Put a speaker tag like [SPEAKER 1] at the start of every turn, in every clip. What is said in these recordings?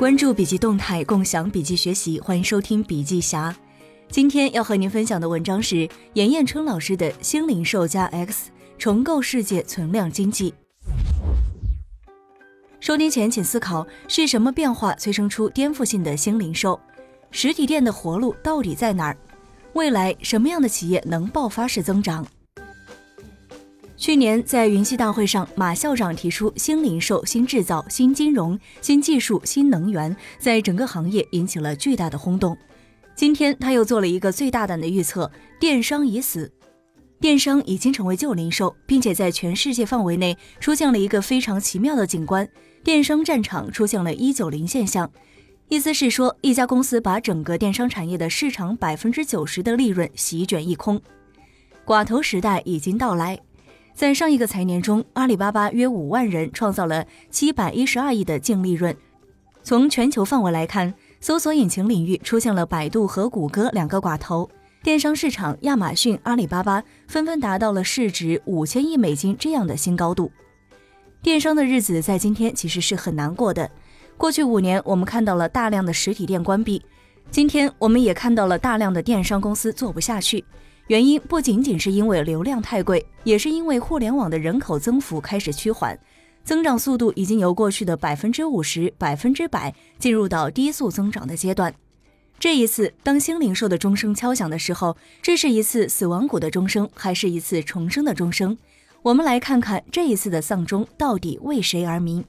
[SPEAKER 1] 关注笔记动态，共享笔记学习，欢迎收听笔记侠。今天要和您分享的文章是严彦春老师的《新零售加 X 重构世界存量经济》。收听前请思考：是什么变化催生出颠覆性的新零售？实体店的活路到底在哪儿？未来什么样的企业能爆发式增长？去年在云栖大会上，马校长提出新零售、新制造、新金融、新技术、新能源，在整个行业引起了巨大的轰动。今天他又做了一个最大胆的预测：电商已死，电商已经成为旧零售，并且在全世界范围内出现了一个非常奇妙的景观，电商战场出现了一九零现象。意思是说，一家公司把整个电商产业的市场百分之九十的利润席卷一空，寡头时代已经到来。在上一个财年中，阿里巴巴约五万人创造了七百一十二亿的净利润。从全球范围来看，搜索引擎领域出现了百度和谷歌两个寡头，电商市场亚马逊、阿里巴巴纷纷达到了市值五千亿美金这样的新高度。电商的日子在今天其实是很难过的。过去五年，我们看到了大量的实体店关闭，今天我们也看到了大量的电商公司做不下去。原因不仅仅是因为流量太贵，也是因为互联网的人口增幅开始趋缓，增长速度已经由过去的百分之五十、百分之百进入到低速增长的阶段。这一次，当新零售的钟声敲响的时候，这是一次死亡谷的钟声，还是一次重生的钟声？我们来看看这一次的丧钟到底为谁而鸣。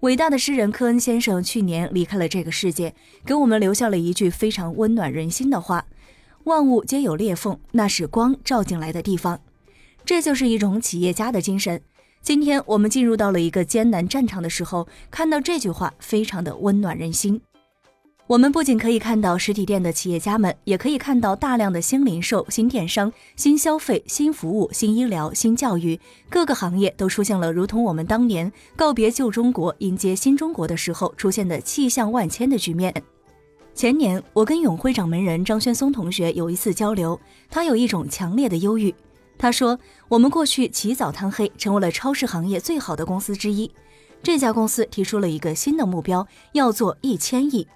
[SPEAKER 1] 伟大的诗人科恩先生去年离开了这个世界，给我们留下了一句非常温暖人心的话。万物皆有裂缝，那是光照进来的地方。这就是一种企业家的精神。今天我们进入到了一个艰难战场的时候，看到这句话，非常的温暖人心。我们不仅可以看到实体店的企业家们，也可以看到大量的新零售、新电商、新消费、新服务、新医疗、新教育，各个行业都出现了如同我们当年告别旧中国，迎接新中国的时候出现的气象万千的局面。前年，我跟永辉掌门人张轩松同学有一次交流，他有一种强烈的忧郁。他说：“我们过去起早贪黑，成为了超市行业最好的公司之一。这家公司提出了一个新的目标，要做一千亿。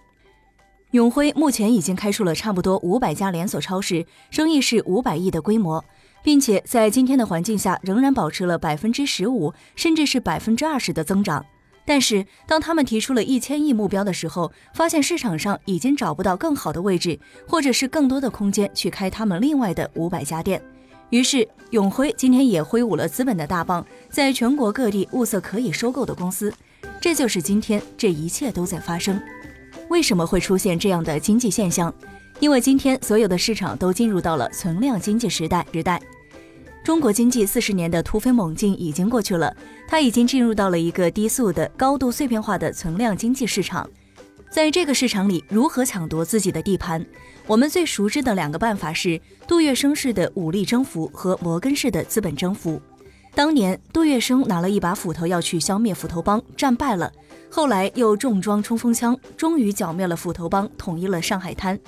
[SPEAKER 1] 永辉目前已经开出了差不多五百家连锁超市，生意是五百亿的规模，并且在今天的环境下，仍然保持了百分之十五，甚至是百分之二十的增长。”但是，当他们提出了一千亿目标的时候，发现市场上已经找不到更好的位置，或者是更多的空间去开他们另外的五百家店。于是，永辉今天也挥舞了资本的大棒，在全国各地物色可以收购的公司。这就是今天这一切都在发生。为什么会出现这样的经济现象？因为今天所有的市场都进入到了存量经济时代时代。中国经济四十年的突飞猛进已经过去了，它已经进入到了一个低速的、高度碎片化的存量经济市场。在这个市场里，如何抢夺自己的地盘？我们最熟知的两个办法是杜月笙式的武力征服和摩根式的资本征服。当年，杜月笙拿了一把斧头要去消灭斧头帮，战败了，后来又重装冲锋枪，终于剿灭了斧头帮，统一了上海滩。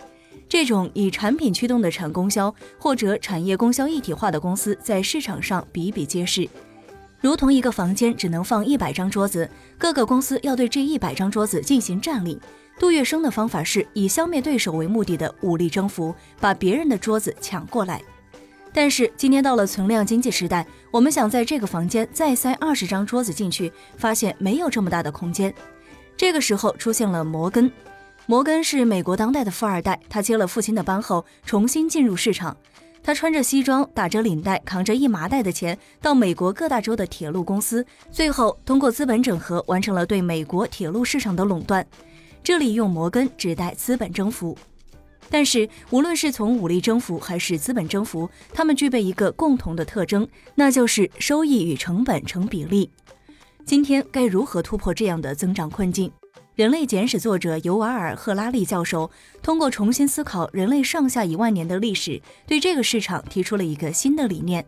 [SPEAKER 1] 这种以产品驱动的产供销或者产业供销一体化的公司，在市场上比比皆是。如同一个房间只能放一百张桌子，各个公司要对这一百张桌子进行占领。杜月笙的方法是以消灭对手为目的的武力征服，把别人的桌子抢过来。但是今天到了存量经济时代，我们想在这个房间再塞二十张桌子进去，发现没有这么大的空间。这个时候出现了摩根。摩根是美国当代的富二代，他接了父亲的班后，重新进入市场。他穿着西装，打着领带，扛着一麻袋的钱，到美国各大州的铁路公司，最后通过资本整合，完成了对美国铁路市场的垄断。这里用摩根指代资本征服，但是无论是从武力征服还是资本征服，他们具备一个共同的特征，那就是收益与成本成比例。今天该如何突破这样的增长困境？人类简史作者尤瓦尔·赫拉利教授通过重新思考人类上下一万年的历史，对这个市场提出了一个新的理念。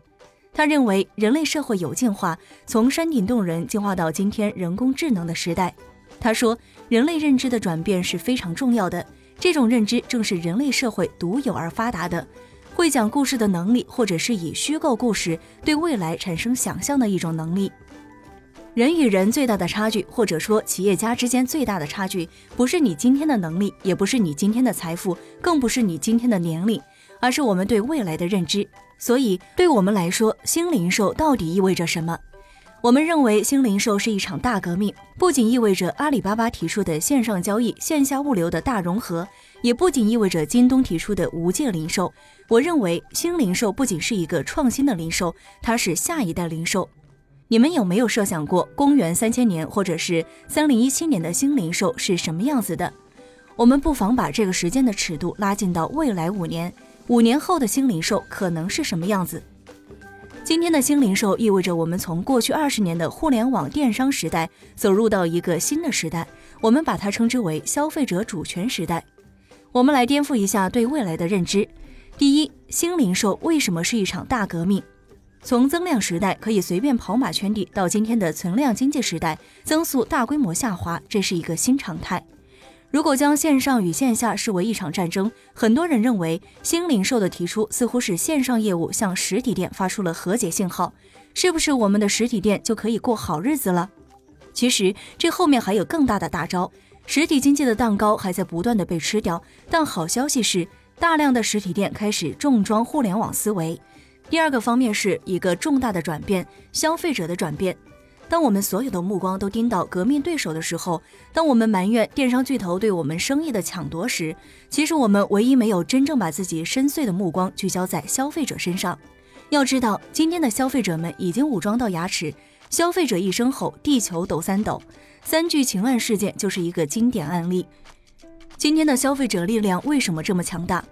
[SPEAKER 1] 他认为，人类社会有进化，从山顶洞人进化到今天人工智能的时代。他说，人类认知的转变是非常重要的，这种认知正是人类社会独有而发达的，会讲故事的能力，或者是以虚构故事对未来产生想象的一种能力。人与人最大的差距，或者说企业家之间最大的差距，不是你今天的能力，也不是你今天的财富，更不是你今天的年龄，而是我们对未来的认知。所以，对我们来说，新零售到底意味着什么？我们认为，新零售是一场大革命，不仅意味着阿里巴巴提出的线上交易、线下物流的大融合，也不仅意味着京东提出的无界零售。我认为，新零售不仅是一个创新的零售，它是下一代零售。你们有没有设想过，公元三千年或者是三零一七年的新零售是什么样子的？我们不妨把这个时间的尺度拉近到未来五年，五年后的新零售可能是什么样子？今天的新零售意味着我们从过去二十年的互联网电商时代走入到一个新的时代，我们把它称之为消费者主权时代。我们来颠覆一下对未来的认知。第一，新零售为什么是一场大革命？从增量时代可以随便跑马圈地，到今天的存量经济时代，增速大规模下滑，这是一个新常态。如果将线上与线下视为一场战争，很多人认为新零售的提出似乎是线上业务向实体店发出了和解信号，是不是我们的实体店就可以过好日子了？其实这后面还有更大的大招，实体经济的蛋糕还在不断的被吃掉。但好消息是，大量的实体店开始重装互联网思维。第二个方面是一个重大的转变，消费者的转变。当我们所有的目光都盯到革命对手的时候，当我们埋怨电商巨头对我们生意的抢夺时，其实我们唯一没有真正把自己深邃的目光聚焦在消费者身上。要知道，今天的消费者们已经武装到牙齿。消费者一声吼，地球抖三抖。三聚氰胺事件就是一个经典案例。今天的消费者力量为什么这么强大？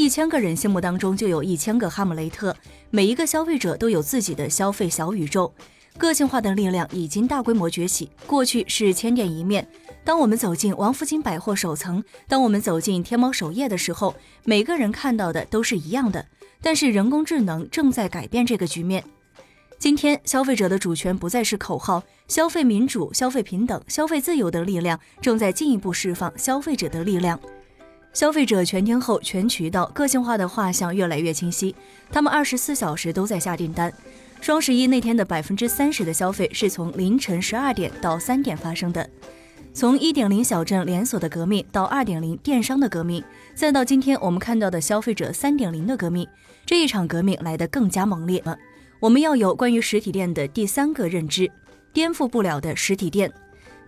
[SPEAKER 1] 一千个人心目当中就有一千个哈姆雷特，每一个消费者都有自己的消费小宇宙，个性化的力量已经大规模崛起。过去是千店一面，当我们走进王府井百货首层，当我们走进天猫首页的时候，每个人看到的都是一样的。但是人工智能正在改变这个局面。今天消费者的主权不再是口号，消费民主、消费平等、消费自由的力量正在进一步释放消费者的力量。消费者全天候、全渠道、个性化的画像越来越清晰，他们二十四小时都在下订单。双十一那天的百分之三十的消费是从凌晨十二点到三点发生的。从一点零小镇连锁的革命到二点零电商的革命，再到今天我们看到的消费者三点零的革命，这一场革命来得更加猛烈了。我们要有关于实体店的第三个认知：颠覆不了的实体店，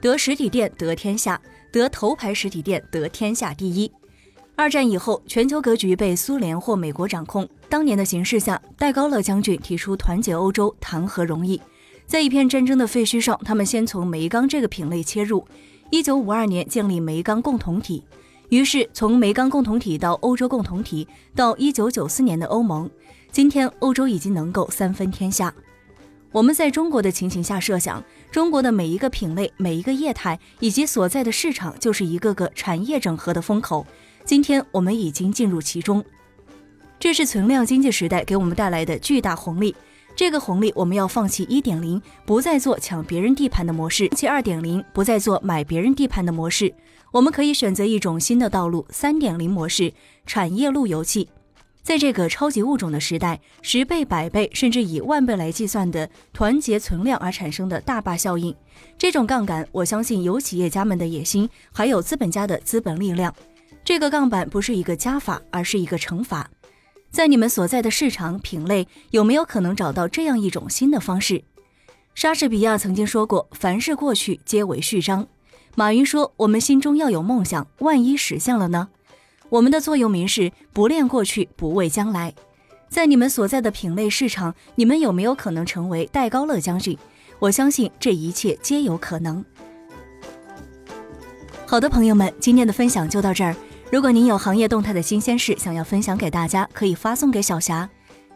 [SPEAKER 1] 得实体店得天下，得头牌实体店得天下第一。二战以后，全球格局被苏联或美国掌控。当年的形势下，戴高乐将军提出团结欧洲，谈何容易？在一片战争的废墟上，他们先从煤钢这个品类切入。一九五二年建立煤钢共同体，于是从煤钢共同体到欧洲共同体，到一九九四年的欧盟，今天欧洲已经能够三分天下。我们在中国的情形下设想，中国的每一个品类、每一个业态以及所在的市场，就是一个个产业整合的风口。今天我们已经进入其中，这是存量经济时代给我们带来的巨大红利。这个红利，我们要放弃一点零，不再做抢别人地盘的模式；其二点零，不再做买别人地盘的模式。我们可以选择一种新的道路——三点零模式，产业路由器。在这个超级物种的时代，十倍、百倍，甚至以万倍来计算的团结存量而产生的大坝效应，这种杠杆，我相信有企业家们的野心，还有资本家的资本力量。这个杠杆不是一个加法，而是一个乘法。在你们所在的市场品类，有没有可能找到这样一种新的方式？莎士比亚曾经说过：“凡是过去，皆为序章。”马云说：“我们心中要有梦想，万一实现了呢？”我们的座右铭是：“不恋过去，不畏将来。”在你们所在的品类市场，你们有没有可能成为戴高乐将军？我相信这一切皆有可能。好的，朋友们，今天的分享就到这儿。如果您有行业动态的新鲜事想要分享给大家，可以发送给小霞。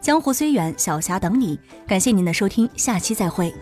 [SPEAKER 1] 江湖虽远，小霞等你。感谢您的收听，下期再会。